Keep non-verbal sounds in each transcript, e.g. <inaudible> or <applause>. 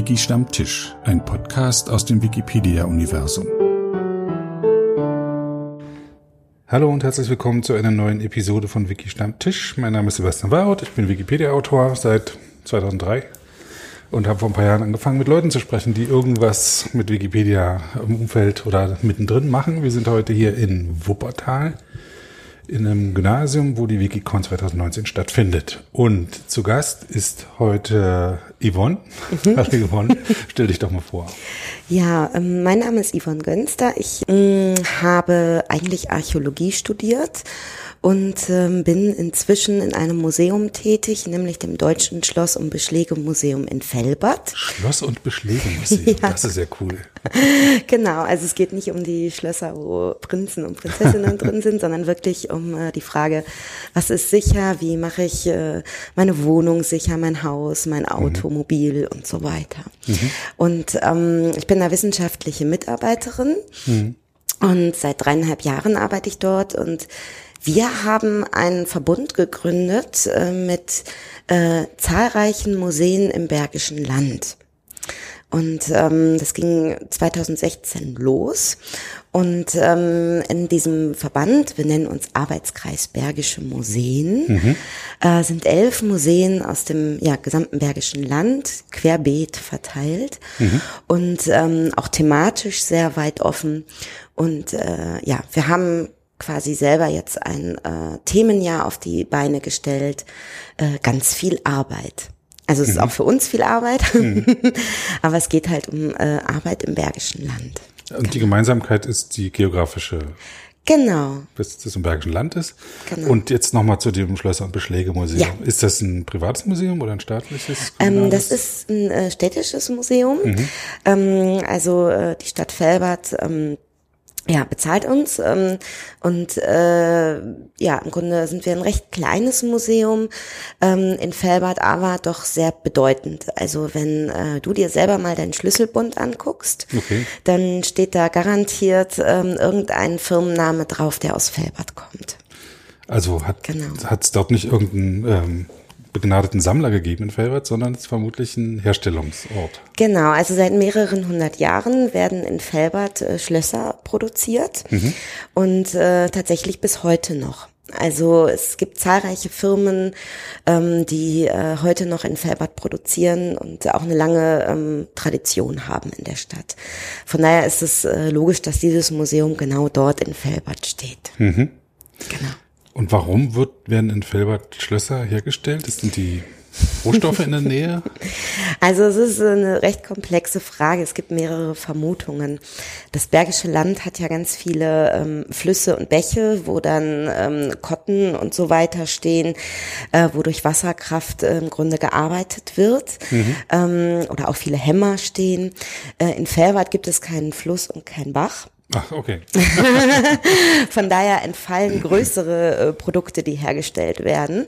Wiki Stammtisch, ein Podcast aus dem Wikipedia-Universum. Hallo und herzlich willkommen zu einer neuen Episode von Wiki Stammtisch. Mein Name ist Sebastian Warhout, ich bin Wikipedia-Autor seit 2003 und habe vor ein paar Jahren angefangen, mit Leuten zu sprechen, die irgendwas mit Wikipedia im Umfeld oder mittendrin machen. Wir sind heute hier in Wuppertal in einem Gymnasium, wo die Wikicon 2019 stattfindet. Und zu Gast ist heute Yvonne. Mhm. Hallo Yvonne, stell dich doch mal vor. Ja, ähm, mein Name ist Yvonne Gönster. Ich äh, habe eigentlich Archäologie studiert und ähm, bin inzwischen in einem Museum tätig, nämlich dem Deutschen Schloss- und Beschlägemuseum in Fellbad. Schloss- und Beschlägemuseum, <laughs> ja. das ist ja cool. genau, also es geht nicht um die Schlösser, wo Prinzen und Prinzessinnen drin sind, sondern wirklich um äh, die Frage, was ist sicher, wie mache ich äh, meine Wohnung sicher, mein Haus, mein mhm. Automobil mhm. und so weiter. Mhm. Und ähm, ich bin da wissenschaftliche Mitarbeiterin. Mhm. Und seit dreieinhalb Jahren arbeite ich dort und wir haben einen Verbund gegründet äh, mit äh, zahlreichen Museen im Bergischen Land. Und ähm, das ging 2016 los. Und ähm, in diesem Verband, wir nennen uns Arbeitskreis Bergische Museen, mhm. äh, sind elf Museen aus dem ja, gesamten Bergischen Land querbeet verteilt mhm. und ähm, auch thematisch sehr weit offen. Und äh, ja, wir haben quasi selber jetzt ein äh, Themenjahr auf die Beine gestellt. Äh, ganz viel Arbeit. Also es mhm. ist auch für uns viel Arbeit, mhm. <laughs> aber es geht halt um äh, Arbeit im Bergischen Land. Und genau. die Gemeinsamkeit ist die geografische. Genau. Bis das im Bergischen Land ist. Genau. Und jetzt nochmal zu dem Schlösser- und Beschlägemuseum. Ja. Ist das ein privates Museum oder ein staatliches? Ähm, das ist ein äh, städtisches Museum. Mhm. Ähm, also äh, die Stadt Felbert ähm, ja, bezahlt uns. Ähm, und äh, ja, im Grunde sind wir ein recht kleines Museum ähm, in Felbert, aber doch sehr bedeutend. Also wenn äh, du dir selber mal deinen Schlüsselbund anguckst, okay. dann steht da garantiert ähm, irgendein Firmenname drauf, der aus Felbert kommt. Also hat es genau. dort nicht irgendein ähm, begnadeten Sammler gegeben in Felbert, sondern es ist vermutlich ein Herstellungsort. Genau, also seit mehreren hundert Jahren werden in Felbert äh, Schlösser produziert mhm. und äh, tatsächlich bis heute noch. Also es gibt zahlreiche Firmen, ähm, die äh, heute noch in Felbert produzieren und auch eine lange ähm, Tradition haben in der Stadt. Von daher ist es äh, logisch, dass dieses Museum genau dort in Felbert steht. Mhm. Genau. Und warum wird, werden in Felbert Schlösser hergestellt? Das sind die Rohstoffe in der Nähe? <laughs> Also es ist eine recht komplexe Frage. Es gibt mehrere Vermutungen. Das Bergische Land hat ja ganz viele ähm, Flüsse und Bäche, wo dann ähm, Kotten und so weiter stehen, äh, wo durch Wasserkraft äh, im Grunde gearbeitet wird. Mhm. Ähm, oder auch viele Hämmer stehen. Äh, in Felbert gibt es keinen Fluss und keinen Bach. Ach, okay. <laughs> Von daher entfallen größere äh, Produkte, die hergestellt werden.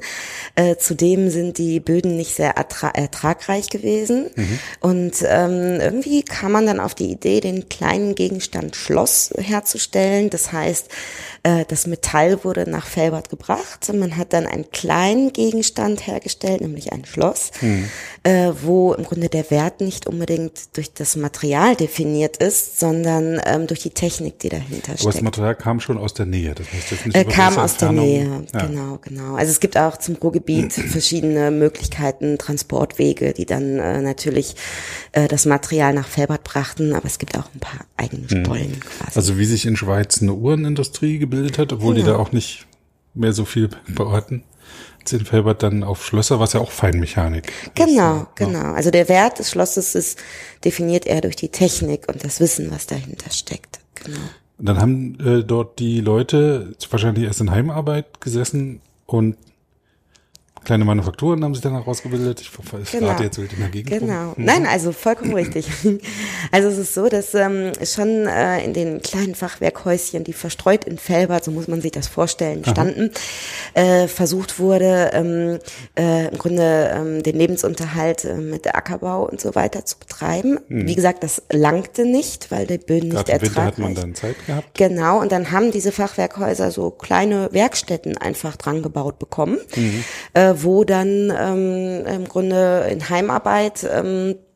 Äh, zudem sind die Böden nicht sehr ertragreich gewesen. Mhm. Und ähm, irgendwie kam man dann auf die Idee, den kleinen Gegenstand Schloss herzustellen. Das heißt, äh, das Metall wurde nach Felbert gebracht. Man hat dann einen kleinen Gegenstand hergestellt, nämlich ein Schloss, mhm. Äh, wo im Grunde der Wert nicht unbedingt durch das Material definiert ist, sondern ähm, durch die Technik, die dahinter steckt. Aber das Material kam schon aus der Nähe. Das heißt jetzt nicht äh, kam aus der Nähe, ja. genau, genau. Also es gibt auch zum Ruhrgebiet <clears throat> verschiedene Möglichkeiten, Transportwege, die dann äh, natürlich äh, das Material nach Felbert brachten, aber es gibt auch ein paar eigene mhm. Stollen quasi. Also wie sich in Schweiz eine Uhrenindustrie gebildet hat, obwohl ja. die da auch nicht mehr so viel beorten. Sind Felbert dann auf Schlösser, was ja auch Feinmechanik. Genau, ist, genau. Also der Wert des Schlosses ist definiert eher durch die Technik und das Wissen, was dahinter steckt. Genau. Und dann haben äh, dort die Leute wahrscheinlich erst in Heimarbeit gesessen und Kleine Manufakturen haben sich dann herausgebildet. Ich, ich genau. jetzt wild in der Gegend. Genau. Mhm. Nein, also vollkommen richtig. <laughs> Also es ist so, dass ähm, schon äh, in den kleinen Fachwerkhäuschen, die verstreut in Felbert, so muss man sich das vorstellen, standen, äh, versucht wurde, ähm, äh, im Grunde ähm, den Lebensunterhalt äh, mit der Ackerbau und so weiter zu betreiben. Mhm. Wie gesagt, das langte nicht, weil die Böden nicht ertragreich. hat man dann Zeit gehabt. Genau. Und dann haben diese Fachwerkhäuser so kleine Werkstätten einfach dran gebaut bekommen. Mhm. Äh, wo dann ähm, im Grunde in Heimarbeit ähm, äh,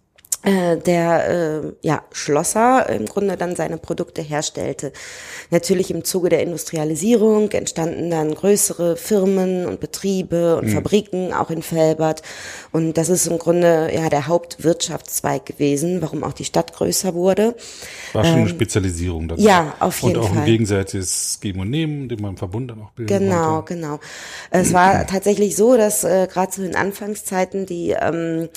der äh, ja, Schlosser im Grunde dann seine Produkte herstellte. Natürlich im Zuge der Industrialisierung entstanden dann größere Firmen und Betriebe und mhm. Fabriken, auch in Felbert. Und das ist im Grunde ja der Hauptwirtschaftszweig gewesen, warum auch die Stadt größer wurde. War schon ähm, eine Spezialisierung dazu. Ja, auf jeden Fall. Und auch Fall. ein gegenseitiges Geben und Nehmen, den man im Verbund dann auch bilden Genau, konnte. genau. Es war <clears throat> tatsächlich so, dass äh, gerade zu den Anfangszeiten die ähm,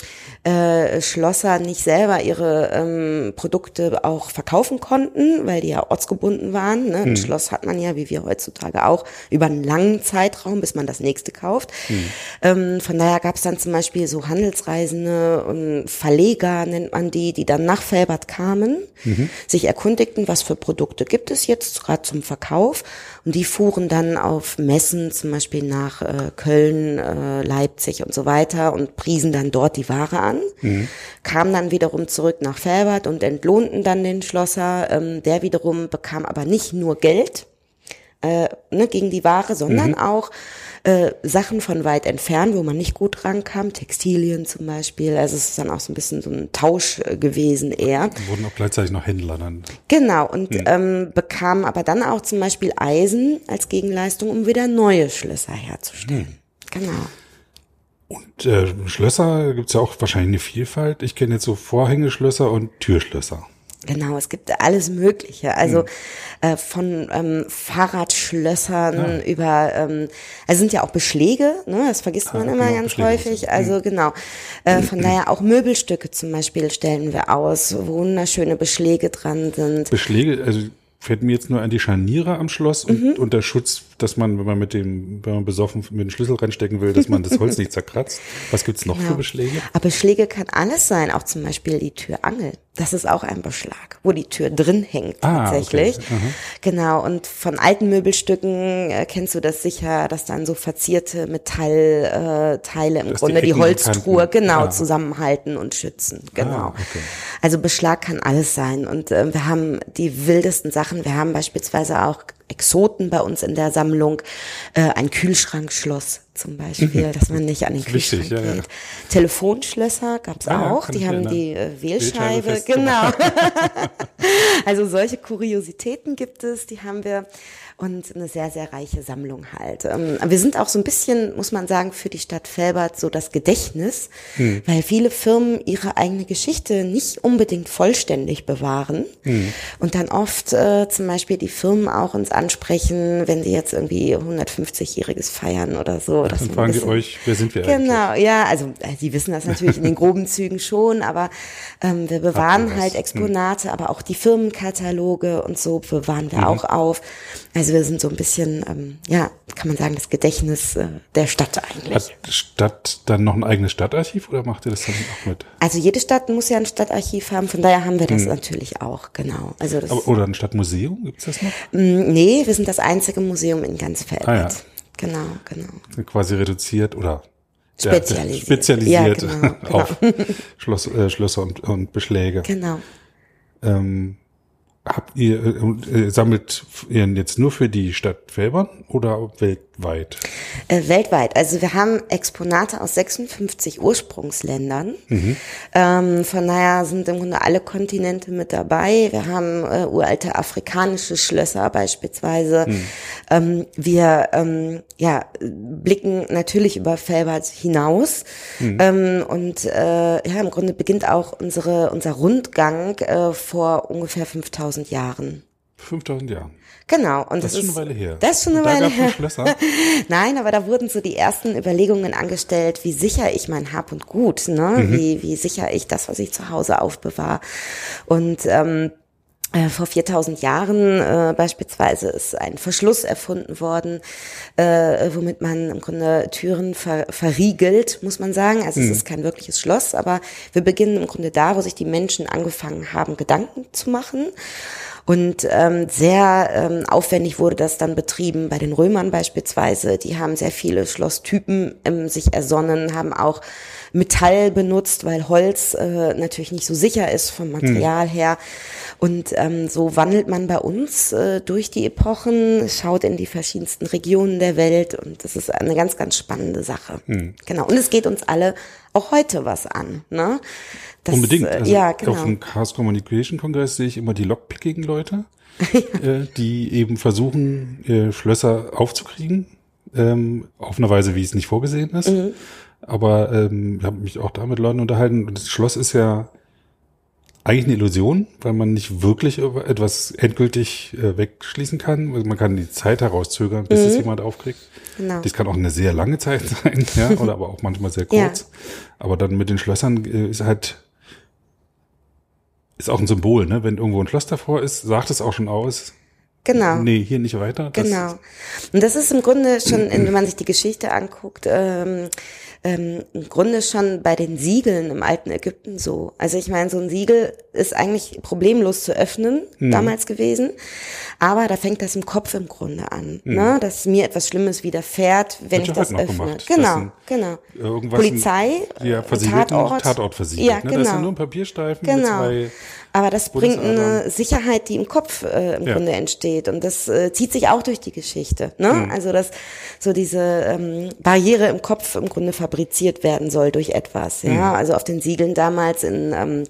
äh, Schlosser nicht selber ihre ähm, Produkte auch verkaufen konnten, weil die ja ortsgebunden waren. Ne? Ein hm. Schloss hat man ja, wie wir heutzutage auch, über einen langen Zeitraum, bis man das nächste kauft. Hm. Ähm, von daher gab es dann zum Beispiel so Handelsreisende und Verleger, nennt man die, die dann nach Felbert kamen, mhm. sich erkundigten, was für Produkte gibt es jetzt gerade zum Verkauf. Und die fuhren dann auf Messen, zum Beispiel nach äh, Köln, äh, Leipzig und so weiter und priesen dann dort die Ware an, mhm. kamen dann wiederum zurück nach Felbert und entlohnten dann den Schlosser. Ähm, der wiederum bekam aber nicht nur Geld äh, ne, gegen die Ware, sondern mhm. auch äh, Sachen von weit entfernt, wo man nicht gut rankam, Textilien zum Beispiel. Also es ist dann auch so ein bisschen so ein Tausch äh, gewesen eher. Wurden auch gleichzeitig noch Händler dann. Genau, und mhm. ähm, bekamen aber dann auch zum Beispiel Eisen als Gegenleistung, um wieder neue Schlösser herzustellen. Mhm. Genau. Und äh, Schlösser gibt's ja auch wahrscheinlich eine Vielfalt. Ich kenne jetzt so Vorhängeschlösser und Türschlösser. Genau, es gibt alles Mögliche. Also mhm. äh, von ähm, Fahrradschlössern ja. über, ähm, also sind ja auch Beschläge, ne? das vergisst man ah, immer genau, ganz Beschläge häufig. Also mhm. genau. Äh, von <clears throat> daher auch Möbelstücke zum Beispiel stellen wir aus, wo wunderschöne Beschläge dran sind. Beschläge, also fällt mir jetzt nur an die Scharniere am Schloss und, mhm. und der Schutz, dass man, wenn man mit dem, wenn man besoffen mit dem Schlüssel reinstecken will, dass man das Holz nicht zerkratzt. Was gibt's noch genau. für Beschläge? Aber Beschläge kann alles sein, auch zum Beispiel die Türangel. Das ist auch ein Beschlag, wo die Tür drin hängt ah, tatsächlich. Okay. Genau. Und von alten Möbelstücken äh, kennst du das sicher, dass dann so verzierte Metallteile äh, im dass Grunde die, die Holztruhe genau ah. zusammenhalten und schützen. Genau. Ah, okay. Also Beschlag kann alles sein. Und äh, wir haben die wildesten Sachen. Wir haben beispielsweise auch Exoten bei uns in der Sammlung, äh, ein Kühlschrankschloss zum Beispiel, mhm. dass man nicht an den Kühlschrank Wichtig, geht. Ja, ja. Telefonschlösser gab's ah, auch, die haben die äh, Wählscheibe, Wählscheibe genau. <laughs> also solche Kuriositäten gibt es, die haben wir und eine sehr, sehr reiche Sammlung halt. Ähm, wir sind auch so ein bisschen, muss man sagen, für die Stadt Felbert so das Gedächtnis, hm. weil viele Firmen ihre eigene Geschichte nicht unbedingt vollständig bewahren hm. und dann oft äh, zum Beispiel die Firmen auch uns ansprechen, wenn sie jetzt irgendwie 150-jähriges feiern oder so. Dann fragen sie euch, wer sind wir Genau, eigentlich? ja, also äh, die wissen das natürlich in den groben Zügen schon, aber ähm, wir bewahren halt hm. Exponate, hm. aber auch die Firmenkataloge und so bewahren wir mhm. auch auf. Also also wir sind so ein bisschen, ähm, ja, kann man sagen, das Gedächtnis äh, der Stadt eigentlich. Hat die Stadt dann noch ein eigenes Stadtarchiv oder macht ihr das dann auch mit? Also jede Stadt muss ja ein Stadtarchiv haben, von daher haben wir das hm. natürlich auch, genau. Also das, Aber, oder ein Stadtmuseum, gibt es das noch? Mm, nee, wir sind das einzige Museum in ganz Felbert. Ah, ja. Genau, genau. Quasi reduziert oder spezialisiert, spezialisiert ja, genau, <laughs> genau. auf Schloss, äh, Schlösser und, und Beschläge. Genau. Ähm, Habt ihr, äh, äh, sammelt ihr jetzt nur für die Stadt Felbern oder weltweit? Äh, weltweit. Also wir haben Exponate aus 56 Ursprungsländern. Mhm. Ähm, von daher sind im Grunde alle Kontinente mit dabei. Wir haben äh, uralte afrikanische Schlösser beispielsweise. Mhm. Ähm, wir ähm, ja, blicken natürlich über Felbert hinaus. Mhm. Ähm, und äh, ja, im Grunde beginnt auch unsere, unser Rundgang äh, vor ungefähr 5000 Jahren. 5000 Jahren. Genau. Und das, das ist schon eine Weile her. Das ist schon eine Weile her. <laughs> Nein, aber da wurden so die ersten Überlegungen angestellt, wie sicher ich mein Hab und Gut, ne? Mhm. Wie, wie sicher ich das, was ich zu Hause aufbewahre. Und ähm, äh, vor 4000 Jahren äh, beispielsweise ist ein Verschluss erfunden worden, äh, womit man im Grunde Türen ver verriegelt, muss man sagen. Also mhm. es ist kein wirkliches Schloss, aber wir beginnen im Grunde da, wo sich die Menschen angefangen haben, Gedanken zu machen. Und ähm, sehr ähm, aufwendig wurde das dann betrieben bei den Römern beispielsweise. Die haben sehr viele Schlosstypen ähm, sich ersonnen, haben auch Metall benutzt, weil Holz äh, natürlich nicht so sicher ist vom Material hm. her. Und ähm, so wandelt man bei uns äh, durch die Epochen, schaut in die verschiedensten Regionen der Welt und das ist eine ganz, ganz spannende Sache. Hm. Genau. Und es geht uns alle auch heute was an. Ne? Das, Unbedingt. Äh, also ja, genau. Auf dem Chaos Communication Kongress sehe ich immer die Lockpicking-Leute, <laughs> äh, die eben versuchen, äh, Schlösser aufzukriegen, ähm, auf eine Weise, wie es nicht vorgesehen ist. Mhm. Aber ähm, ich habe mich auch da mit Leuten unterhalten. Und das Schloss ist ja eigentlich eine Illusion, weil man nicht wirklich etwas endgültig äh, wegschließen kann. Also man kann die Zeit herauszögern, bis mhm. es jemand aufkriegt. Genau. Das kann auch eine sehr lange Zeit <laughs> sein, ja, oder aber auch manchmal sehr kurz. Ja. Aber dann mit den Schlössern äh, ist halt ist auch ein Symbol, ne? Wenn irgendwo ein Schloss davor ist, sagt es auch schon aus. Genau. Nee, hier nicht weiter. Genau. Und das ist im Grunde schon, wenn man sich die Geschichte anguckt, ähm, ähm, im Grunde schon bei den Siegeln im alten Ägypten so. Also ich meine, so ein Siegel ist eigentlich problemlos zu öffnen mhm. damals gewesen, aber da fängt das im Kopf im Grunde an, mhm. ne? dass mir etwas Schlimmes widerfährt, wenn ich das öffne. Gemacht, genau, genau. Polizei, ja, Tatort, Tatort versiegelt. Ja, genau. Ne? Das sind nur ein Papierstreifen genau. mit zwei aber das bringt eine Sicherheit, die im Kopf äh, im ja. Grunde entsteht. Und das äh, zieht sich auch durch die Geschichte. Ne? Mhm. Also dass so diese ähm, Barriere im Kopf im Grunde fabriziert werden soll durch etwas. Ja, mhm. also auf den Siegeln damals in ähm,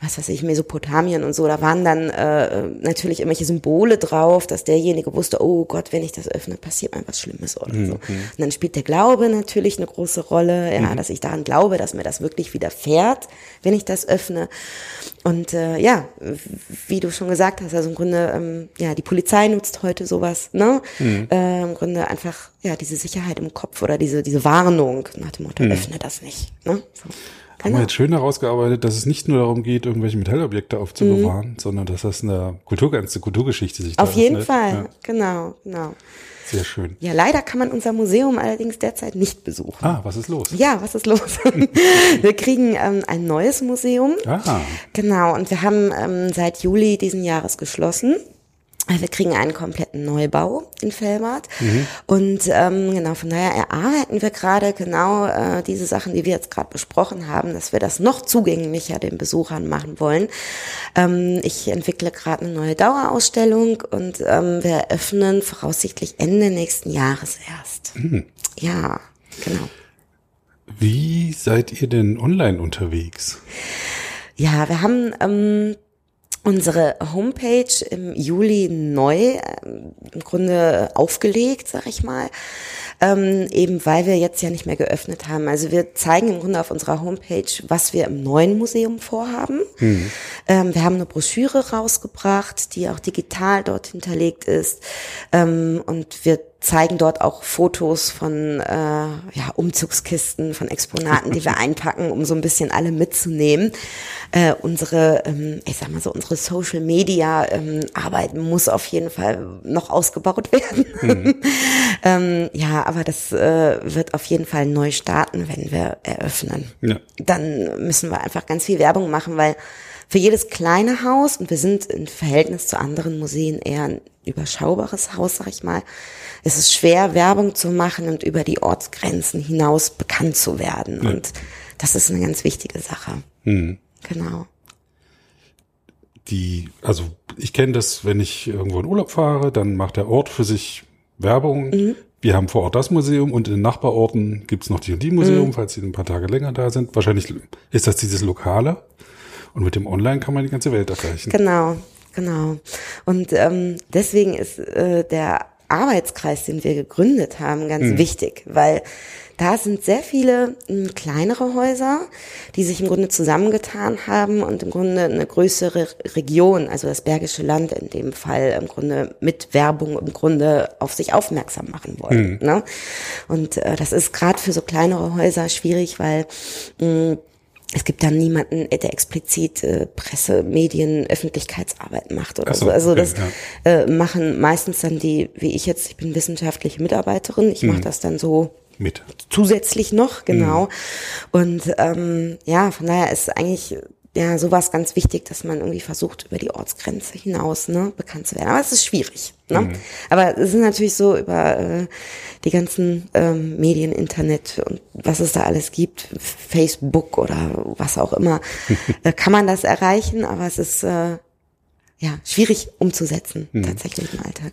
was weiß ich Mesopotamien und so, da waren dann äh, natürlich irgendwelche Symbole drauf, dass derjenige wusste, oh Gott, wenn ich das öffne, passiert mir was Schlimmes oder mhm. so. Und dann spielt der Glaube natürlich eine große Rolle, ja, mhm. dass ich daran glaube, dass mir das wirklich widerfährt, wenn ich das öffne. Und äh, ja, wie du schon gesagt hast, also im Grunde, ähm, ja, die Polizei nutzt heute sowas, ne? Mhm. Äh, Im Grunde einfach, ja, diese Sicherheit im Kopf oder diese, diese Warnung nach dem Motto, mhm. öffne das nicht. Ne? So. Haben wir genau. jetzt schön herausgearbeitet, dass es nicht nur darum geht, irgendwelche Metallobjekte aufzubewahren, mhm. sondern dass das eine Kulturgrenze, Kulturgeschichte sich Auf jeden Fall, ja. genau, genau. Sehr schön. Ja, leider kann man unser Museum allerdings derzeit nicht besuchen. Ah, was ist los? Ja, was ist los? <laughs> wir kriegen ähm, ein neues Museum. Ah. Genau, und wir haben ähm, seit Juli diesen Jahres geschlossen. Wir kriegen einen kompletten Neubau in Fellbad. Mhm. Und ähm, genau, von daher erarbeiten wir gerade genau äh, diese Sachen, die wir jetzt gerade besprochen haben, dass wir das noch zugänglicher den Besuchern machen wollen. Ähm, ich entwickle gerade eine neue Dauerausstellung und ähm, wir eröffnen voraussichtlich Ende nächsten Jahres erst. Mhm. Ja, genau. Wie seid ihr denn online unterwegs? Ja, wir haben ähm, unsere Homepage im Juli neu äh, im Grunde aufgelegt, sag ich mal, ähm, eben weil wir jetzt ja nicht mehr geöffnet haben. Also wir zeigen im Grunde auf unserer Homepage, was wir im neuen Museum vorhaben. Mhm. Ähm, wir haben eine Broschüre rausgebracht, die auch digital dort hinterlegt ist ähm, und wir zeigen dort auch Fotos von äh, ja, Umzugskisten, von Exponaten, die wir <laughs> einpacken, um so ein bisschen alle mitzunehmen. Äh, unsere, ähm, ich sag mal so, unsere Social Media ähm, Arbeit muss auf jeden Fall noch ausgebaut <laughs> werden. Mhm. ähm, ja, aber das äh, wird auf jeden Fall neu starten, wenn wir eröffnen. Ja. Dann müssen wir einfach ganz viel Werbung machen, weil für jedes kleine Haus, und wir sind im Verhältnis zu anderen Museen eher ein überschaubares Haus, sag ich mal, es ist schwer, Werbung zu machen und über die Ortsgrenzen hinaus bekannt zu werden. Ja. Und das ist eine ganz wichtige Sache. Mhm. Genau. Die, also ich kenne das, wenn ich irgendwo in Urlaub fahre, dann macht der Ort für sich Werbung. Mhm. Wir haben vor Ort das Museum und in den Nachbarorten gibt's noch die und die Museum, mhm. falls sie ein paar Tage länger da sind. Wahrscheinlich ist das dieses Lokale. Und mit dem Online kann man die ganze Welt erreichen. Genau, genau. Und ähm, deswegen ist äh, der Arbeitskreis, den wir gegründet haben, ganz mhm. wichtig, weil da sind sehr viele hm, kleinere Häuser, die sich im Grunde zusammengetan haben und im Grunde eine größere Region, also das Bergische Land in dem Fall, im Grunde mit Werbung im Grunde auf sich aufmerksam machen wollen. Mhm. Ne? Und äh, das ist gerade für so kleinere Häuser schwierig, weil mh, hm, es gibt dann niemanden, der explizit äh, Presse, Medien, Öffentlichkeitsarbeit macht oder so. so. Also okay, das ja. äh, machen meistens dann die, wie ich jetzt, ich bin wissenschaftliche Mitarbeiterin, ich mhm. mache das dann so mit zusätzlich noch, genau. Mhm. Und ähm, ja, von daher ist eigentlich ja, sowas ganz wichtig, dass man irgendwie versucht, über die Ortsgrenze hinaus ne, bekannt zu werden. Aber es ist schwierig. Ne? Mhm. Aber es ist natürlich so über äh, die ganzen ähm, Medien, Internet und was es da alles gibt, Facebook oder was auch immer, <laughs> äh, kann man das erreichen, aber es ist äh, ja schwierig umzusetzen, mhm. tatsächlich im Alltag.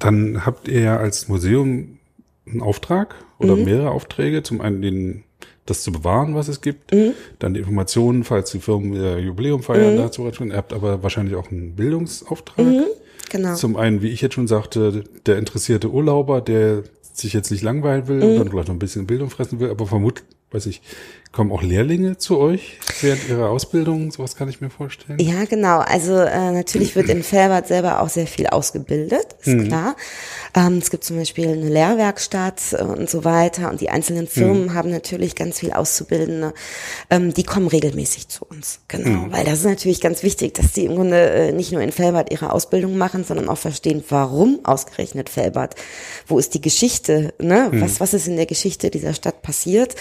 Dann habt ihr ja als Museum einen Auftrag oder mhm. mehrere Aufträge. Zum einen den das zu bewahren, was es gibt. Mhm. Dann die Informationen, falls die Firmen ihr Jubiläum feiern, mhm. dazu. Ihr habt aber wahrscheinlich auch einen Bildungsauftrag. Mhm. Genau. Zum einen, wie ich jetzt schon sagte, der interessierte Urlauber, der sich jetzt nicht langweilen will und dann vielleicht noch ein bisschen Bildung fressen will, aber vermutlich weiß ich, kommen auch Lehrlinge zu euch während ihrer Ausbildung? Sowas kann ich mir vorstellen. Ja, genau. Also äh, natürlich wird in Felbert selber auch sehr viel ausgebildet, ist mhm. klar. Ähm, es gibt zum Beispiel eine Lehrwerkstatt äh, und so weiter und die einzelnen Firmen mhm. haben natürlich ganz viel Auszubildende. Ähm, die kommen regelmäßig zu uns, genau. Mhm. Weil das ist natürlich ganz wichtig, dass die im Grunde äh, nicht nur in Felbert ihre Ausbildung machen, sondern auch verstehen, warum ausgerechnet Felbert. Wo ist die Geschichte? Ne? Mhm. Was, was ist in der Geschichte dieser Stadt passiert?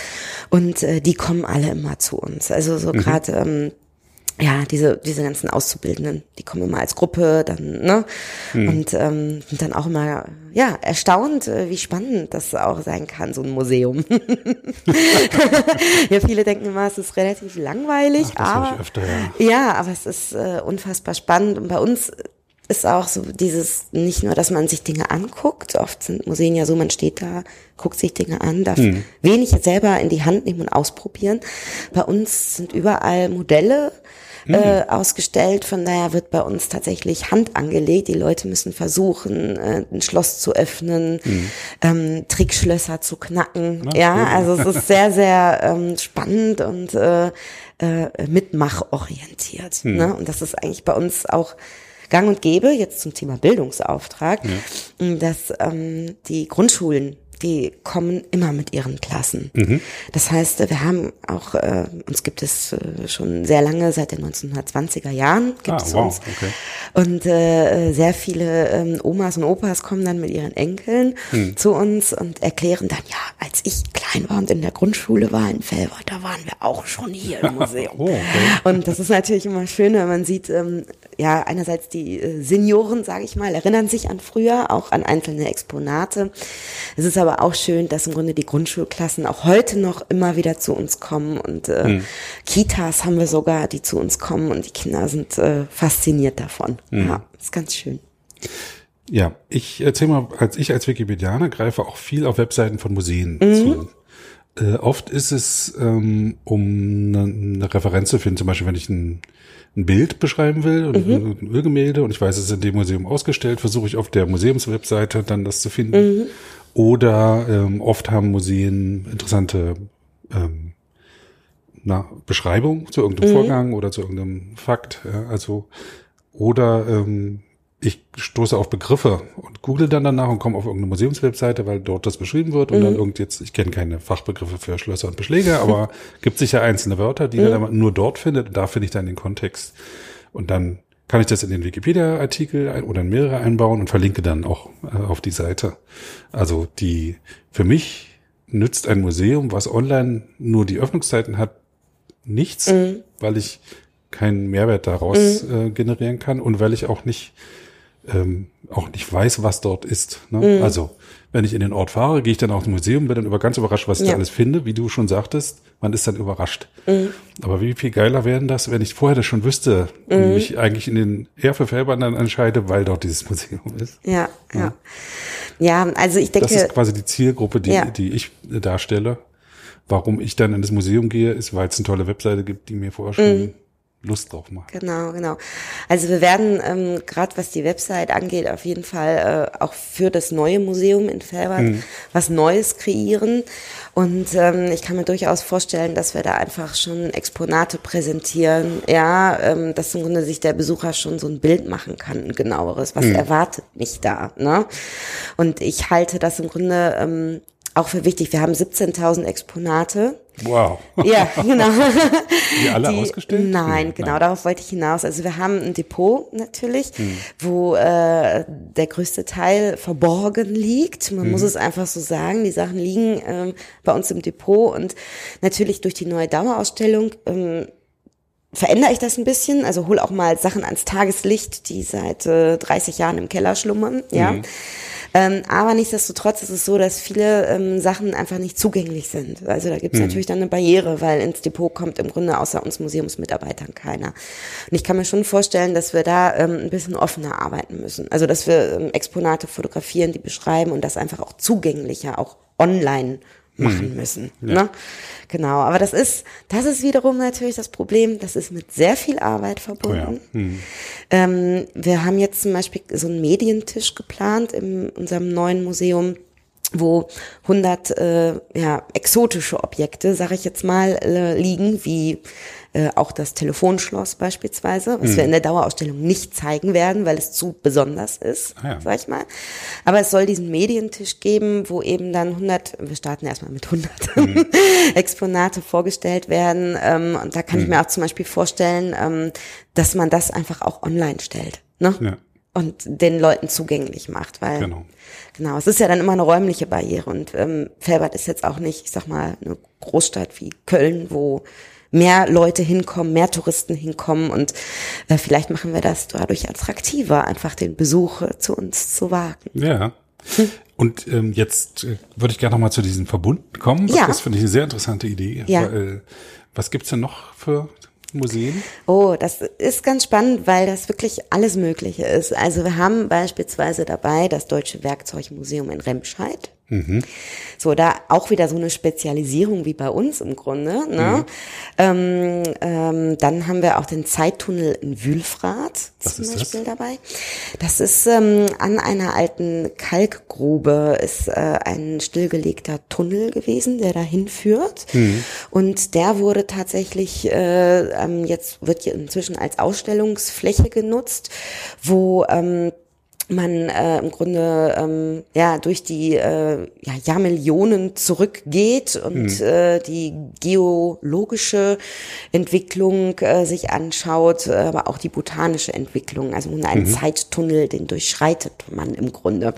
Und äh, die kommen alle immer zu uns. Also so mhm. gerade ähm, ja, diese, diese ganzen Auszubildenden, die kommen immer als Gruppe, dann, ne? Mhm. Und ähm, sind dann auch immer, ja, erstaunt, äh, wie spannend das auch sein kann, so ein Museum. <laughs> ja, viele denken immer, es ist relativ langweilig, Ach, aber. Öfter, ja. ja. aber es ist äh, unfassbar spannend. Und bei uns ist auch so dieses, nicht nur, dass man sich Dinge anguckt, oft sind Museen ja so, man steht da, guckt sich Dinge an, darf hm. wenig selber in die Hand nehmen und ausprobieren. Bei uns sind überall Modelle hm. äh, ausgestellt, von daher wird bei uns tatsächlich Hand angelegt. Die Leute müssen versuchen, äh, ein Schloss zu öffnen, hm. ähm, Trickschlösser zu knacken. Ach, ja, also es ist sehr, sehr ähm, spannend und äh, äh, mitmachorientiert. Hm. Ne? Und das ist eigentlich bei uns auch gang und gäbe, jetzt zum Thema Bildungsauftrag, ja. dass ähm, die Grundschulen die kommen immer mit ihren Klassen. Mhm. Das heißt, wir haben auch, äh, uns gibt es äh, schon sehr lange, seit den 1920er Jahren gibt ah, es wow, uns. Okay. Und äh, sehr viele ähm, Omas und Opas kommen dann mit ihren Enkeln mhm. zu uns und erklären dann, ja, als ich klein war und in der Grundschule war in Felbert, da waren wir auch schon hier im <laughs> Museum. oh, okay. Und das ist natürlich immer schön, wenn man sieht, ähm, ja, einerseits die äh, Senioren, sage ich mal, erinnern sich an früher, auch an einzelne Exponate. Es ist aber aber auch schön, dass im Grunde die Grundschulklassen auch heute noch immer wieder zu uns kommen und äh, mhm. Kitas haben wir sogar, die zu uns kommen und die Kinder sind äh, fasziniert davon. Mhm. Ja, ist ganz schön. Ja, ich erzähle mal, als ich als Wikipedianer greife auch viel auf Webseiten von Museen mhm. zu. Äh, oft ist es, ähm, um eine, eine Referenz zu finden, zum Beispiel wenn ich ein, ein Bild beschreiben will, mhm. ein Ölgemälde und ich weiß, es ist in dem Museum ausgestellt, versuche ich auf der Museumswebseite dann das zu finden. Mhm. Oder ähm, oft haben Museen interessante ähm, na, Beschreibung zu irgendeinem mhm. Vorgang oder zu irgendeinem Fakt. Ja, also oder ähm, ich stoße auf Begriffe und google dann danach und komme auf irgendeine Museumswebseite, weil dort das beschrieben wird und mhm. dann irgend jetzt, ich kenne keine Fachbegriffe für Schlösser und Beschläge, aber <laughs> gibt sicher einzelne Wörter, die mhm. man nur dort findet und da finde ich dann den Kontext. Und dann kann ich das in den Wikipedia-Artikel oder in mehrere einbauen und verlinke dann auch äh, auf die Seite. Also die, für mich nützt ein Museum, was online nur die Öffnungszeiten hat, nichts, mhm. weil ich keinen Mehrwert daraus mhm. äh, generieren kann und weil ich auch nicht ähm, auch nicht weiß, was dort ist. Ne? Mhm. Also wenn ich in den Ort fahre, gehe ich dann auch ins Museum, bin dann über ganz überrascht, was ich ja. da alles finde, wie du schon sagtest. Man ist dann überrascht. Mhm. Aber wie viel geiler wären das, wenn ich vorher das schon wüsste mhm. und mich eigentlich in den eher für dann entscheide, weil dort dieses Museum ist. Ja, ja. Ja, also ich denke. Das ist quasi die Zielgruppe, die, ja. die ich darstelle. Warum ich dann in das Museum gehe, ist, weil es eine tolle Webseite gibt, die mir vorher schon mhm. Lust drauf machen. Genau, genau. Also wir werden ähm, gerade was die Website angeht, auf jeden Fall äh, auch für das neue Museum in Felbert mhm. was Neues kreieren. Und ähm, ich kann mir durchaus vorstellen, dass wir da einfach schon Exponate präsentieren, ja, ähm, dass im Grunde sich der Besucher schon so ein Bild machen kann, ein genaueres. Was mhm. erwartet mich da? Ne? Und ich halte das im Grunde ähm, auch für wichtig. Wir haben 17.000 Exponate. Wow. Ja, <laughs> genau. Die alle Die, ausgestellt? Nein, hm, genau, nein. darauf wollte ich hinaus. Also wir haben ein Depot natürlich, hm. wo äh, der größte Teil verborgen liegt. Man hm. muss es einfach so sagen. Die Sachen liegen ähm, bei uns im Depot und natürlich durch die neue Dauerausstellung ähm, verändere ich das ein bisschen, also hol auch mal Sachen ans Tageslicht, die seit äh, 30 Jahren im Keller schlummern, ja. Mhm. Ähm, aber nichtsdestotrotz ist es so, dass viele ähm, Sachen einfach nicht zugänglich sind. Also da gibt es mhm. natürlich dann eine Barriere, weil ins Depot kommt im Grunde außer uns Museumsmitarbeitern keiner. Und ich kann mir schon vorstellen, dass wir da ähm, ein bisschen offener arbeiten müssen. Also dass wir ähm, Exponate fotografieren, die beschreiben und das einfach auch zugänglicher, auch online machen müssen. Ne? Genau, aber das ist, das ist wiederum natürlich das Problem, das ist mit sehr viel Arbeit verbunden. Oh ja. Mhm. Ähm, wir haben jetzt zum Beispiel so einen Medientisch geplant in unserem neuen Museum wo 100 äh, ja, exotische Objekte, sage ich jetzt mal, äh, liegen, wie äh, auch das Telefonschloss beispielsweise, was Mhm. wir in der Dauerausstellung nicht zeigen werden, weil es zu besonders ist, Ah ja. sag ich mal. Aber es soll diesen Medientisch geben, wo eben dann 100, wir starten erstmal mit 100 Mhm. <laughs> Exponate vorgestellt werden. Ähm, und da kann ich Mhm. mir auch zum Beispiel vorstellen, ähm, dass man das einfach auch online stellt. Ne? Ja. Und den Leuten zugänglich macht, weil Genau. Genau, es ist ja dann immer eine räumliche Barriere und ähm, Felbert ist jetzt auch nicht, ich sag mal, eine Großstadt wie Köln, wo mehr Leute hinkommen, mehr Touristen hinkommen und äh, vielleicht machen wir das dadurch attraktiver, einfach den Besuch äh, zu uns zu wagen. Ja. Und ähm, jetzt äh, würde ich gerne noch mal zu diesem Verbund kommen. Ja. Das finde ich eine sehr interessante Idee. Ja. Weil, was gibt's denn noch für Museen? Oh, das ist ganz spannend, weil das wirklich alles Mögliche ist. Also wir haben beispielsweise dabei das Deutsche Werkzeugmuseum in Remscheid. So, da auch wieder so eine Spezialisierung wie bei uns im Grunde. Ne? Ähm, ähm, dann haben wir auch den Zeittunnel in Wülfrath zum ist das? Beispiel dabei. Das ist ähm, an einer alten Kalkgrube ist äh, ein stillgelegter Tunnel gewesen, der dahin führt. Und der wurde tatsächlich äh, ähm, jetzt wird hier inzwischen als Ausstellungsfläche genutzt, wo ähm, man äh, im Grunde ähm, ja durch die äh, ja, Jahrmillionen zurückgeht und äh, die geologische Entwicklung äh, sich anschaut, äh, aber auch die botanische Entwicklung. Also ein Zeittunnel, den durchschreitet man im Grunde.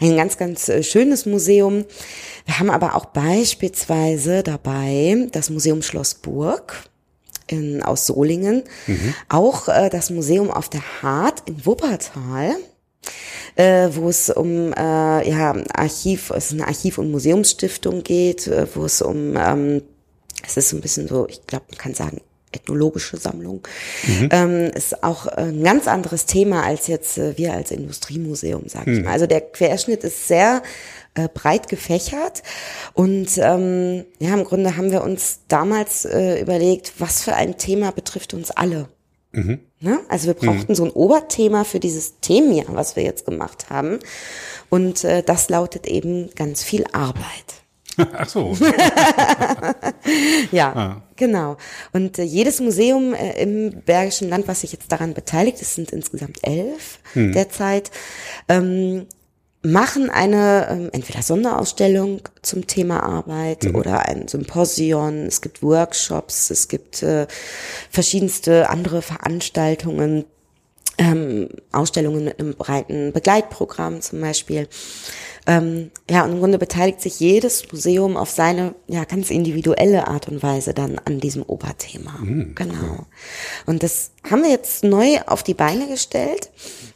Ein ganz, ganz äh, schönes Museum. Wir haben aber auch beispielsweise dabei das Museum Schloss Burg in, aus Solingen, auch äh, das Museum auf der Hart in Wuppertal äh, wo es um äh, ja, Archiv, es ist eine Archiv- und Museumsstiftung geht, äh, wo es um, ähm, es ist so ein bisschen so, ich glaube, man kann sagen, ethnologische Sammlung. Ähm, ist auch ein ganz anderes Thema als jetzt äh, wir als Industriemuseum, sage ich mal. Also der Querschnitt ist sehr äh, breit gefächert und ähm, ja, im Grunde haben wir uns damals äh, überlegt, was für ein Thema betrifft uns alle. Ne? Also wir brauchten so ein Oberthema für dieses Themenjahr, was wir jetzt gemacht haben. Und äh, das lautet eben ganz viel Arbeit. <laughs> Ach so. <laughs> Ja, genau. Und äh, jedes Museum äh, im Bergischen Land, was sich jetzt daran beteiligt, es sind insgesamt elf derzeit, ähm, machen eine ähm, entweder Sonderausstellung zum Thema Arbeit oder ein Symposion, es gibt Workshops, es gibt äh, verschiedenste andere Veranstaltungen, ähm, Ausstellungen mit einem breiten Begleitprogramm zum Beispiel. Ähm, ja, und im Grunde beteiligt sich jedes Museum auf seine ja ganz individuelle Art und Weise dann an diesem Oberthema. genau. Und das haben wir jetzt neu auf die Beine gestellt.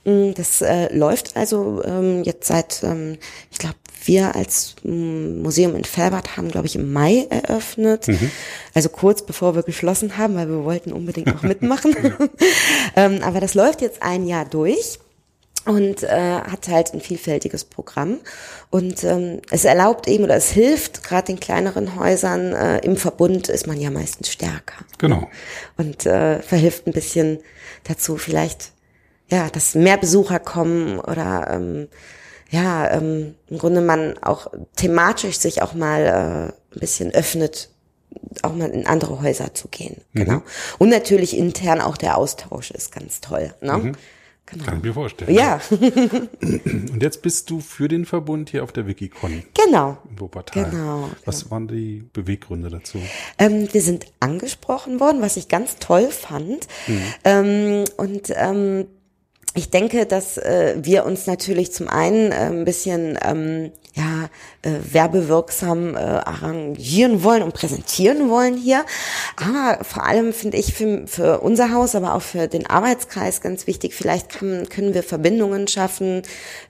Mm, Das äh, läuft also ähm, jetzt seit, ähm, ich glaube, wir als mm, Museum in Felbert haben, glaube ich, im Mai eröffnet. Also kurz bevor wir geschlossen haben, weil wir wollten unbedingt noch mitmachen. <laughs> <laughs> ähm, aber das läuft jetzt ein Jahr durch und äh, hat halt ein vielfältiges Programm und ähm, es erlaubt eben oder es hilft gerade den kleineren Häusern äh, im Verbund ist man ja meistens stärker Genau. und äh, verhilft ein bisschen dazu vielleicht ja dass mehr Besucher kommen oder ähm, ja ähm, im Grunde man auch thematisch sich auch mal äh, ein bisschen öffnet auch mal in andere Häuser zu gehen genau und natürlich intern auch der Austausch ist ganz toll ne? genau. Kann ich mir vorstellen. Ja, <laughs> Und jetzt bist du für den Verbund hier auf der Wikicon genau. in Wuppertal. Genau, Was waren die Beweggründe dazu? Ähm, wir sind angesprochen worden, was ich ganz toll fand. Ähm, und ähm, ich denke, dass äh, wir uns natürlich zum einen äh, ein bisschen ähm, ja, äh, werbewirksam äh, arrangieren wollen und präsentieren wollen hier. Aber vor allem finde ich für, für unser Haus, aber auch für den Arbeitskreis ganz wichtig, vielleicht kann, können wir Verbindungen schaffen,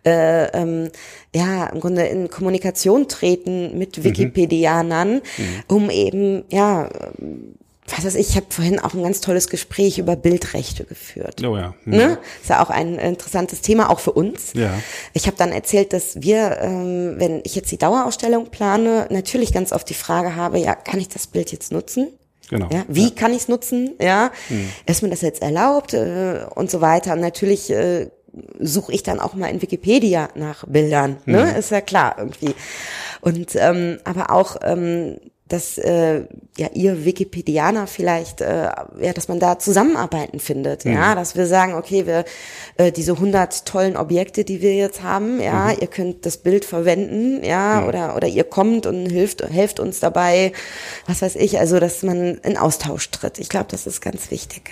äh, ähm, ja, im Grunde in Kommunikation treten mit Wikipedianern, um eben, ja, was weiß ich, ich habe vorhin auch ein ganz tolles Gespräch über Bildrechte geführt. Oh ja. Mhm. Ne? Ist ja auch ein interessantes Thema, auch für uns. Ja. Ich habe dann erzählt, dass wir, ähm, wenn ich jetzt die Dauerausstellung plane, natürlich ganz oft die Frage habe, ja, kann ich das Bild jetzt nutzen? Genau. Ja, wie ja. kann ich es nutzen? Ja, mhm. ist mir das jetzt erlaubt äh, und so weiter. Und natürlich äh, suche ich dann auch mal in Wikipedia nach Bildern. Ne? Mhm. Ist ja klar irgendwie. Und ähm, aber auch ähm, dass äh, ja ihr Wikipedianer vielleicht äh, ja dass man da Zusammenarbeiten findet mhm. ja dass wir sagen okay wir äh, diese 100 tollen Objekte die wir jetzt haben ja mhm. ihr könnt das Bild verwenden ja mhm. oder oder ihr kommt und hilft helft uns dabei was weiß ich also dass man in Austausch tritt ich glaube das ist ganz wichtig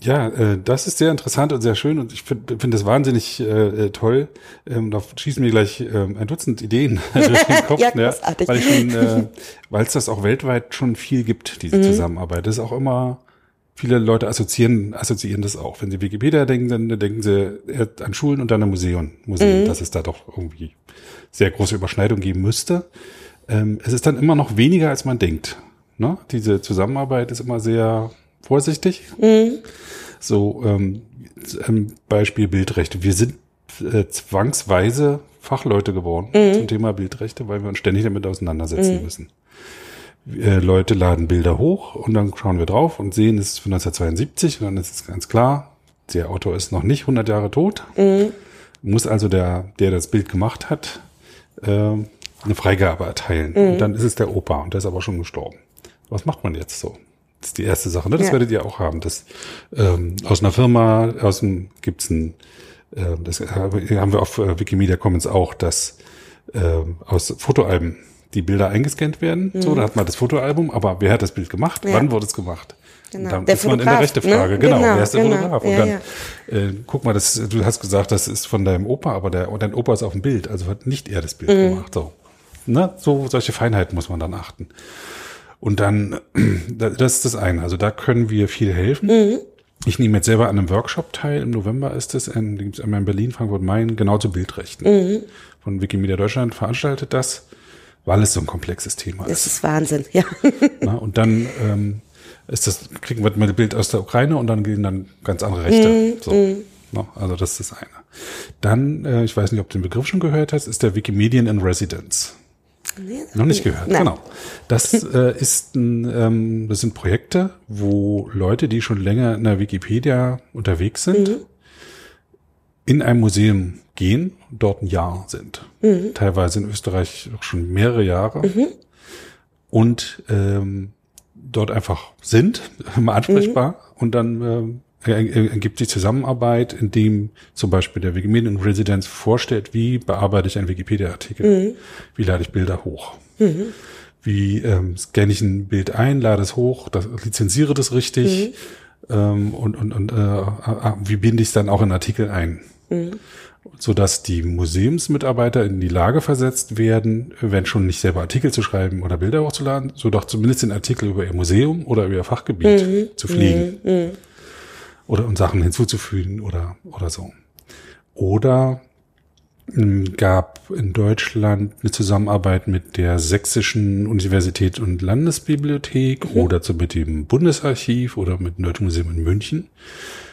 ja, äh, das ist sehr interessant und sehr schön und ich finde find das wahnsinnig äh, äh, toll. Ähm, da schießen mir gleich äh, ein Dutzend Ideen <laughs> durch den <laughs> Kopf, ja, ne? weil schon, äh, <laughs> weil es das auch weltweit schon viel gibt, diese mhm. Zusammenarbeit. Das ist auch immer viele Leute assoziieren assoziieren das auch. Wenn sie Wikipedia denken, dann denken sie an Schulen und dann an Museen, Museen, mhm. dass es da doch irgendwie sehr große Überschneidung geben müsste. Ähm, es ist dann immer noch weniger, als man denkt. Ne? Diese Zusammenarbeit ist immer sehr vorsichtig. Mhm. So, ähm, Beispiel Bildrechte. Wir sind äh, zwangsweise Fachleute geworden mhm. zum Thema Bildrechte, weil wir uns ständig damit auseinandersetzen mhm. müssen. Äh, Leute laden Bilder hoch und dann schauen wir drauf und sehen, es ist von 1972 und dann ist es ganz klar, der Autor ist noch nicht 100 Jahre tot. Mhm. Muss also der, der das Bild gemacht hat, äh, eine Freigabe erteilen. Und mhm. dann ist es der Opa und der ist aber schon gestorben. Was macht man jetzt so? Das ist die erste Sache, ne? Das ja. werdet ihr auch haben. Das ähm, aus einer Firma, aus dem gibt's ein, äh, das haben wir auf äh, Wikimedia Commons auch, dass äh, aus Fotoalben die Bilder eingescannt werden. Mhm. So, da hat man das Fotoalbum, aber wer hat das Bild gemacht? Ja. Wann wurde es gemacht? Genau. Dann der ist man in der rechte Frage. Ne? Genau, genau, wer ist der genau. Fotograf? Und ja, dann. Äh, guck mal, das, du hast gesagt, das ist von deinem Opa, aber der, dein Opa ist auf dem Bild, also hat nicht er das Bild mhm. gemacht. So. Ne? so, solche Feinheiten muss man dann achten. Und dann, <clears throat> das ist das eine. Also da können wir viel helfen. Mhm. Ich nehme jetzt selber an einem Workshop teil. Im November ist es, in, gibt's einmal in Berlin, Frankfurt, Main, genau zu Bildrechten. Mhm. Von Wikimedia Deutschland veranstaltet das, weil es so ein komplexes Thema ist. Das ist Wahnsinn, ja. <laughs> Na, und dann ähm, ist das, kriegen wir ein Bild aus der Ukraine und dann gehen dann ganz andere Rechte. Mhm. So. Mhm. Na, also das ist das eine. Dann, äh, ich weiß nicht, ob du den Begriff schon gehört hast, ist der Wikimedian in Residence. Nee, Noch nicht gehört, Nein. genau. Das äh, ist ein, ähm, das sind Projekte, wo Leute, die schon länger in der Wikipedia unterwegs sind, mhm. in ein Museum gehen, dort ein Jahr sind. Mhm. Teilweise in Österreich auch schon mehrere Jahre. Mhm. Und ähm, dort einfach sind, <laughs> mal ansprechbar mhm. und dann ähm, ergibt sich Zusammenarbeit, indem zum Beispiel der Wikimedia in Residence vorstellt, wie bearbeite ich einen Wikipedia-Artikel, mhm. wie lade ich Bilder hoch, mhm. wie ähm, scanne ich ein Bild ein, lade es hoch, das, lizenziere das richtig mhm. ähm, und, und, und äh, äh, wie binde ich es dann auch in Artikel ein. Mhm. so dass die Museumsmitarbeiter in die Lage versetzt werden, wenn schon nicht selber Artikel zu schreiben oder Bilder hochzuladen, so doch zumindest den Artikel über ihr Museum oder über ihr Fachgebiet mhm. zu fliegen. Oder und Sachen hinzuzufügen oder oder so. Oder ähm, gab in Deutschland eine Zusammenarbeit mit der Sächsischen Universität und Landesbibliothek mhm. oder zu, mit dem Bundesarchiv oder mit dem Deutschen Museum in München.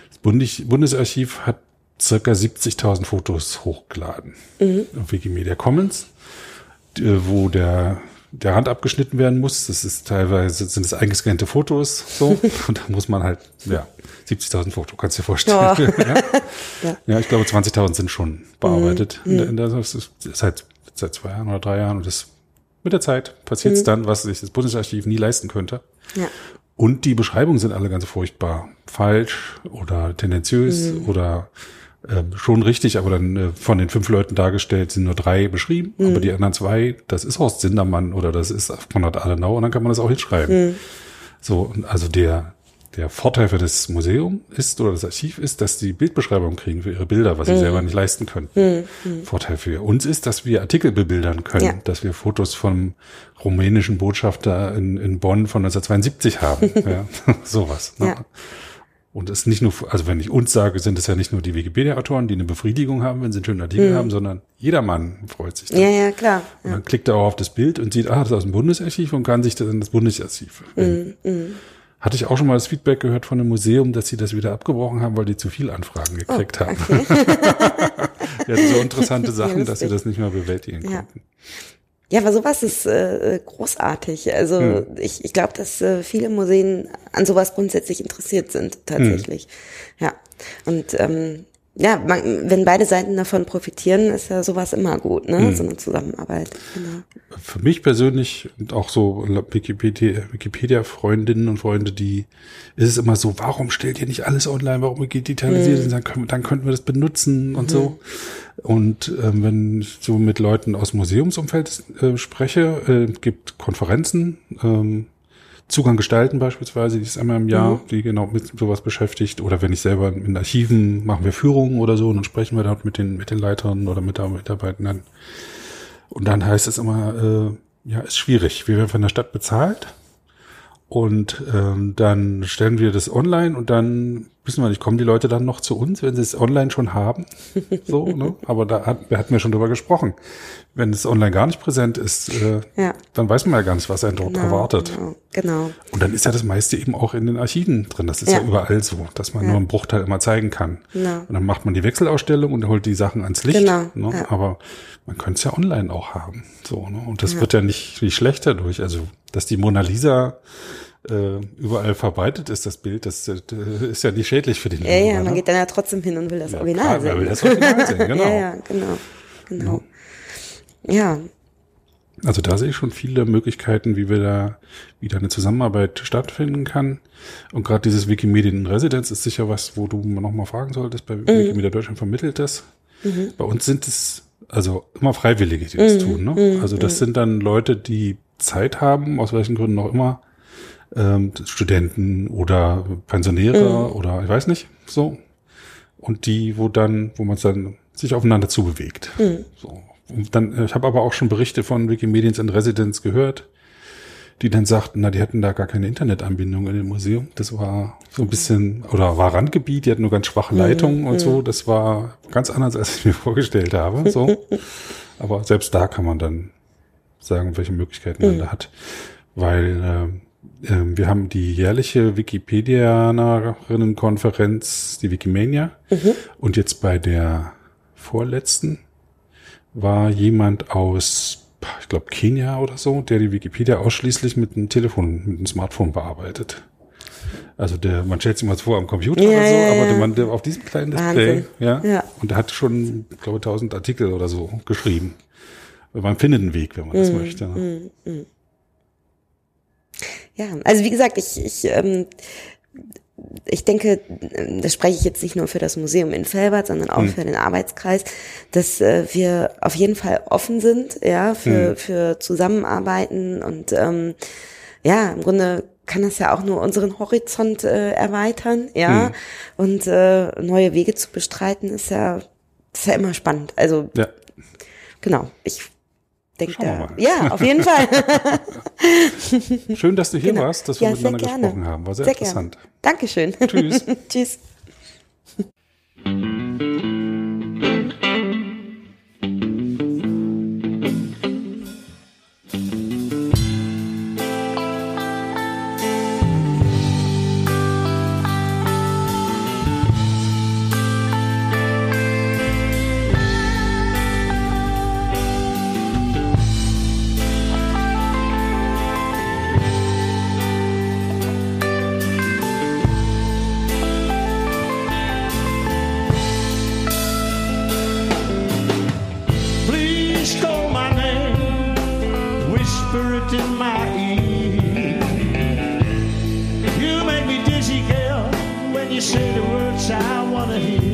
Das Bundesarchiv hat circa 70.000 Fotos hochgeladen mhm. auf Wikimedia Commons, wo der der Hand abgeschnitten werden muss. Das ist teilweise, sind es eingescannte Fotos, so. <laughs> Und da muss man halt, ja, 70.000 Fotos, kannst du dir vorstellen. Ja. <laughs> ja. ja. ich glaube, 20.000 sind schon bearbeitet. Mhm. In der, das ist seit, seit zwei Jahren oder drei Jahren. Und das, mit der Zeit passiert es mhm. dann, was sich das Bundesarchiv nie leisten könnte. Ja. Und die Beschreibungen sind alle ganz furchtbar. Falsch oder tendenziös mhm. oder äh, schon richtig, aber dann äh, von den fünf Leuten dargestellt sind nur drei beschrieben, mhm. aber die anderen zwei, das ist Horst Sindermann oder das ist Konrad Adenauer und dann kann man das auch hinschreiben. Mhm. So, also der, der Vorteil für das Museum ist oder das Archiv ist, dass die Bildbeschreibung kriegen für ihre Bilder, was sie mhm. selber nicht leisten können. Mhm. mhm. Vorteil für uns ist, dass wir Artikel bebildern können, ja. dass wir Fotos vom rumänischen Botschafter in, in Bonn von 1972 haben. <laughs> ja, <laughs> sowas. Ne? Ja. Und es ist nicht nur, also wenn ich uns sage, sind es ja nicht nur die Wikipedia-Autoren, die eine Befriedigung haben, wenn sie einen schönen Artikel mhm. haben, sondern jedermann freut sich. Dann. Ja, ja, klar. Ja. Und dann klickt er auch auf das Bild und sieht, ah, das ist aus dem Bundesarchiv und kann sich das in das Bundesarchiv. Mhm. Mhm. Hatte ich auch schon mal das Feedback gehört von einem Museum, dass sie das wieder abgebrochen haben, weil die zu viel Anfragen gekriegt oh, okay. haben. <laughs> die hatten so interessante Sachen, dass sie das nicht mehr bewältigen ja. konnten. Ja, aber sowas ist äh, großartig. Also hm. ich, ich glaube, dass äh, viele Museen an sowas grundsätzlich interessiert sind, tatsächlich. Hm. Ja. Und ähm, ja, man, wenn beide Seiten davon profitieren, ist ja sowas immer gut, ne? Mhm. So eine Zusammenarbeit. Genau. Für mich persönlich und auch so Wikipedia-Freundinnen und Freunde, die ist es immer so, warum stellt ihr nicht alles online, warum digitalisiert mhm. dann, können, dann könnten wir das benutzen und mhm. so. Und ähm, wenn ich so mit Leuten aus Museumsumfeld äh, spreche, äh, gibt Konferenzen, ähm, Zugang gestalten beispielsweise, die ist einmal im Jahr, mhm. die genau mit sowas beschäftigt. Oder wenn ich selber in Archiven machen wir Führungen oder so, und dann sprechen wir dort mit den, mit den Leitern oder mit den Mitarbeitenden. Und dann heißt es immer, äh, ja, ist schwierig. Wir werden von der Stadt bezahlt. Und ähm, dann stellen wir das online und dann wissen wir nicht, kommen die Leute dann noch zu uns, wenn sie es online schon haben? <laughs> So, ne? Aber da hat, wir hatten ja schon drüber gesprochen. Wenn es online gar nicht präsent ist, äh, ja. dann weiß man ja gar nicht, was einen dort genau, erwartet. Genau, genau. Und dann ist ja das meiste eben auch in den Archiven drin. Das ist ja, ja überall so, dass man ja. nur einen Bruchteil immer zeigen kann. Genau. Und dann macht man die Wechselausstellung und holt die Sachen ans Licht. Genau. Ne? Aber man könnte es ja online auch haben. So, ne? Und das wird ja nicht, nicht schlechter durch. Also, dass die Mona Lisa äh, überall verbreitet ist, das Bild, das, das ist ja nicht schädlich für den Ja, ja, man ne? geht dann ja trotzdem hin und will das ja, Original klar, sehen. will das Original sehen, <laughs> genau. ja, ja, genau. Genau. Ja. Also da sehe ich schon viele Möglichkeiten, wie wir da wieder eine Zusammenarbeit stattfinden kann. Und gerade dieses Wikimedien in Residenz ist sicher was, wo du nochmal fragen solltest. Bei mhm. Wikimedia Deutschland vermittelt das. Mhm. Bei uns sind es also immer Freiwillige, die das mhm. tun. Ne? Mhm. Also das mhm. sind dann Leute, die Zeit haben, aus welchen Gründen auch immer, ähm, Studenten oder Pensionäre mhm. oder ich weiß nicht, so. Und die, wo dann, wo man dann sich aufeinander zubewegt. Mhm. So. Und dann, ich habe aber auch schon Berichte von Wikimedians in Residence gehört, die dann sagten, na, die hatten da gar keine Internetanbindung in dem Museum. Das war so ein bisschen, oder war Randgebiet, die hatten nur ganz schwache mhm. Leitungen mhm. und so. Das war ganz anders, <laughs> als ich mir vorgestellt habe. So. <laughs> aber selbst da kann man dann sagen, welche Möglichkeiten man mhm. da hat. Weil äh, ähm, wir haben die jährliche Wikipedianerinnenkonferenz, die Wikimania. Mhm. Und jetzt bei der vorletzten war jemand aus, ich glaube, Kenia oder so, der die Wikipedia ausschließlich mit einem Telefon, mit einem Smartphone bearbeitet. Also der, man stellt sich mal vor am Computer ja, oder so, ja, aber der, man, der auf diesem kleinen Display, ja, ja, und der hat schon, glaube ich, tausend Artikel oder so geschrieben. Man findet einen Weg, wenn man das mm, möchte. Ne? Mm, mm. Ja, also wie gesagt, ich, ich, ähm, ich denke, das spreche ich jetzt nicht nur für das Museum in Felbert, sondern auch mhm. für den Arbeitskreis, dass äh, wir auf jeden Fall offen sind, ja, für, mhm. für Zusammenarbeiten und ähm, ja, im Grunde kann das ja auch nur unseren Horizont äh, erweitern, ja, und äh, neue Wege zu bestreiten ist ja, ist ja immer spannend. Also ja. genau, ich denkt er. Ja, auf jeden Fall. <laughs> Schön, dass du hier genau. warst, dass wir ja, miteinander gesprochen haben. War sehr, sehr interessant. Gerne. Dankeschön. Tschüss. <laughs> Tschüss. in my ear. You make me dizzy, girl, when you say the words I wanna hear.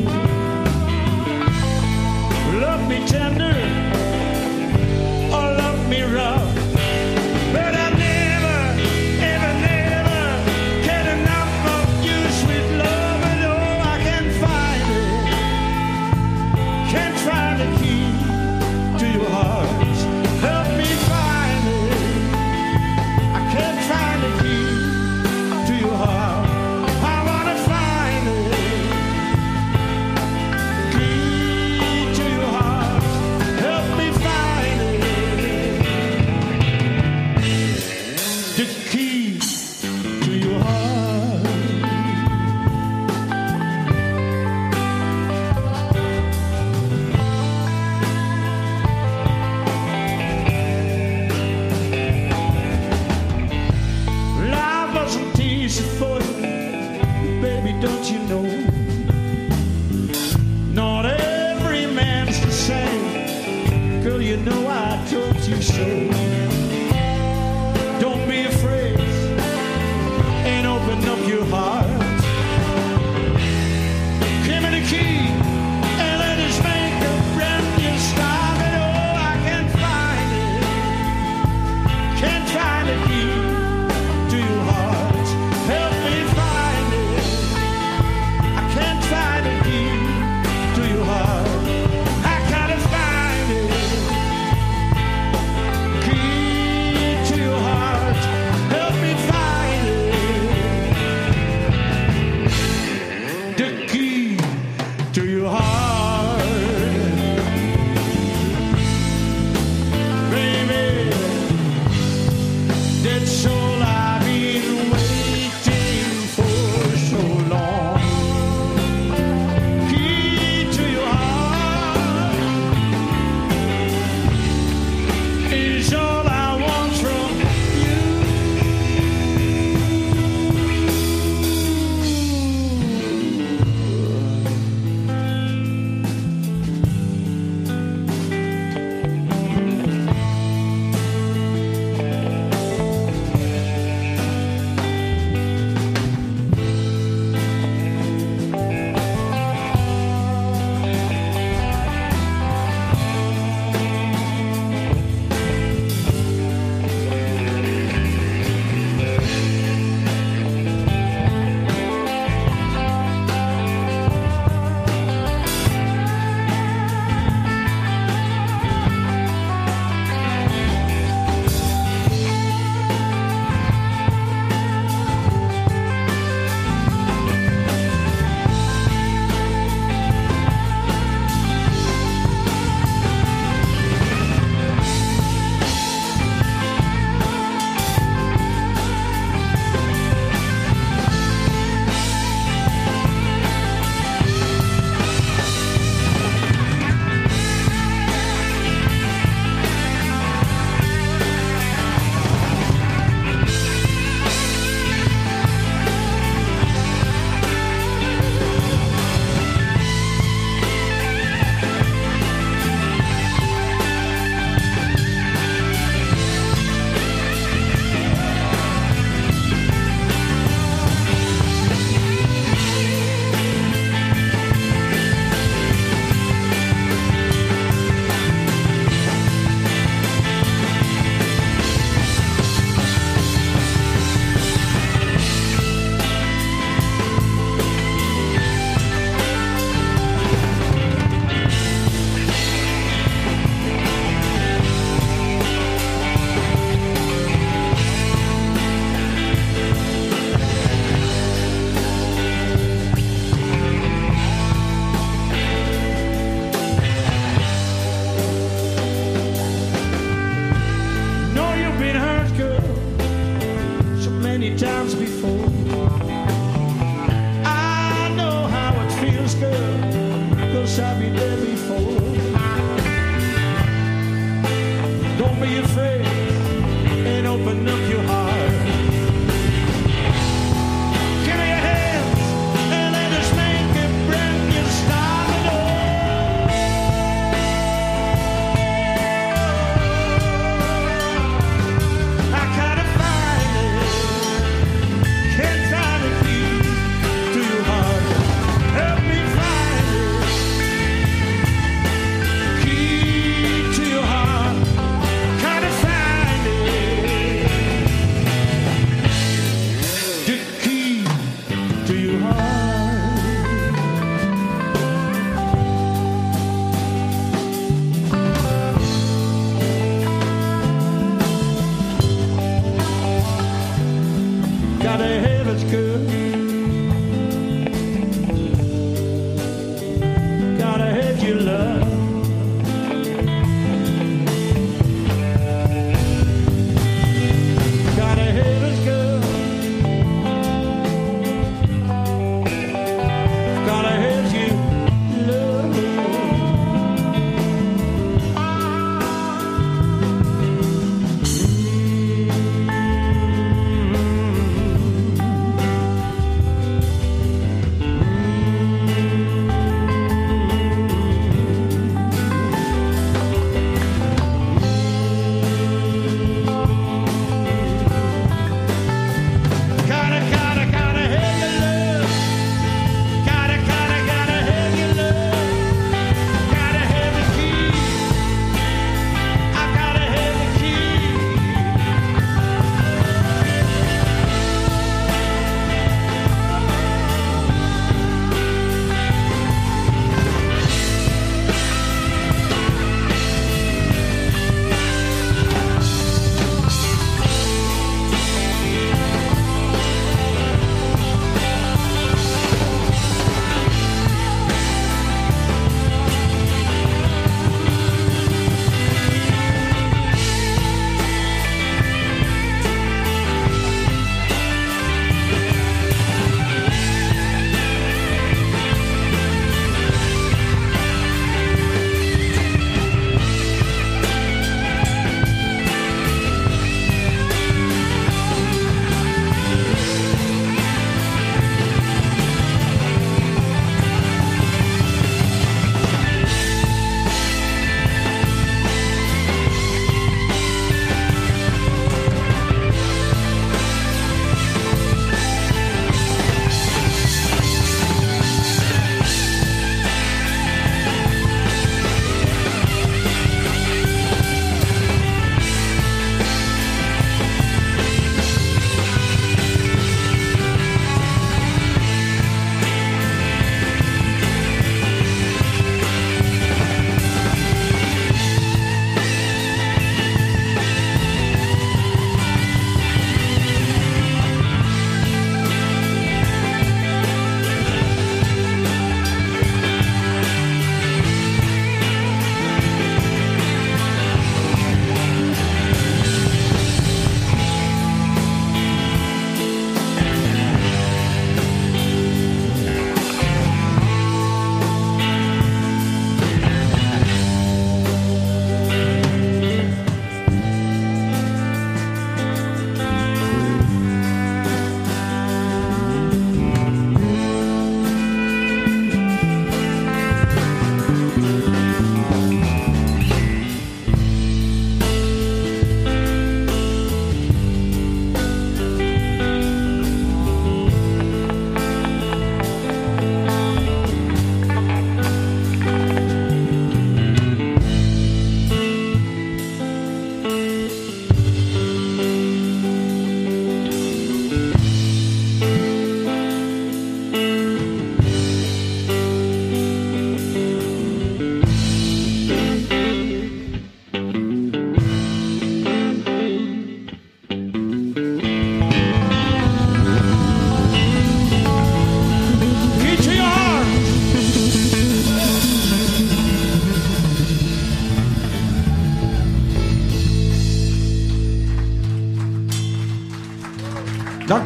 action.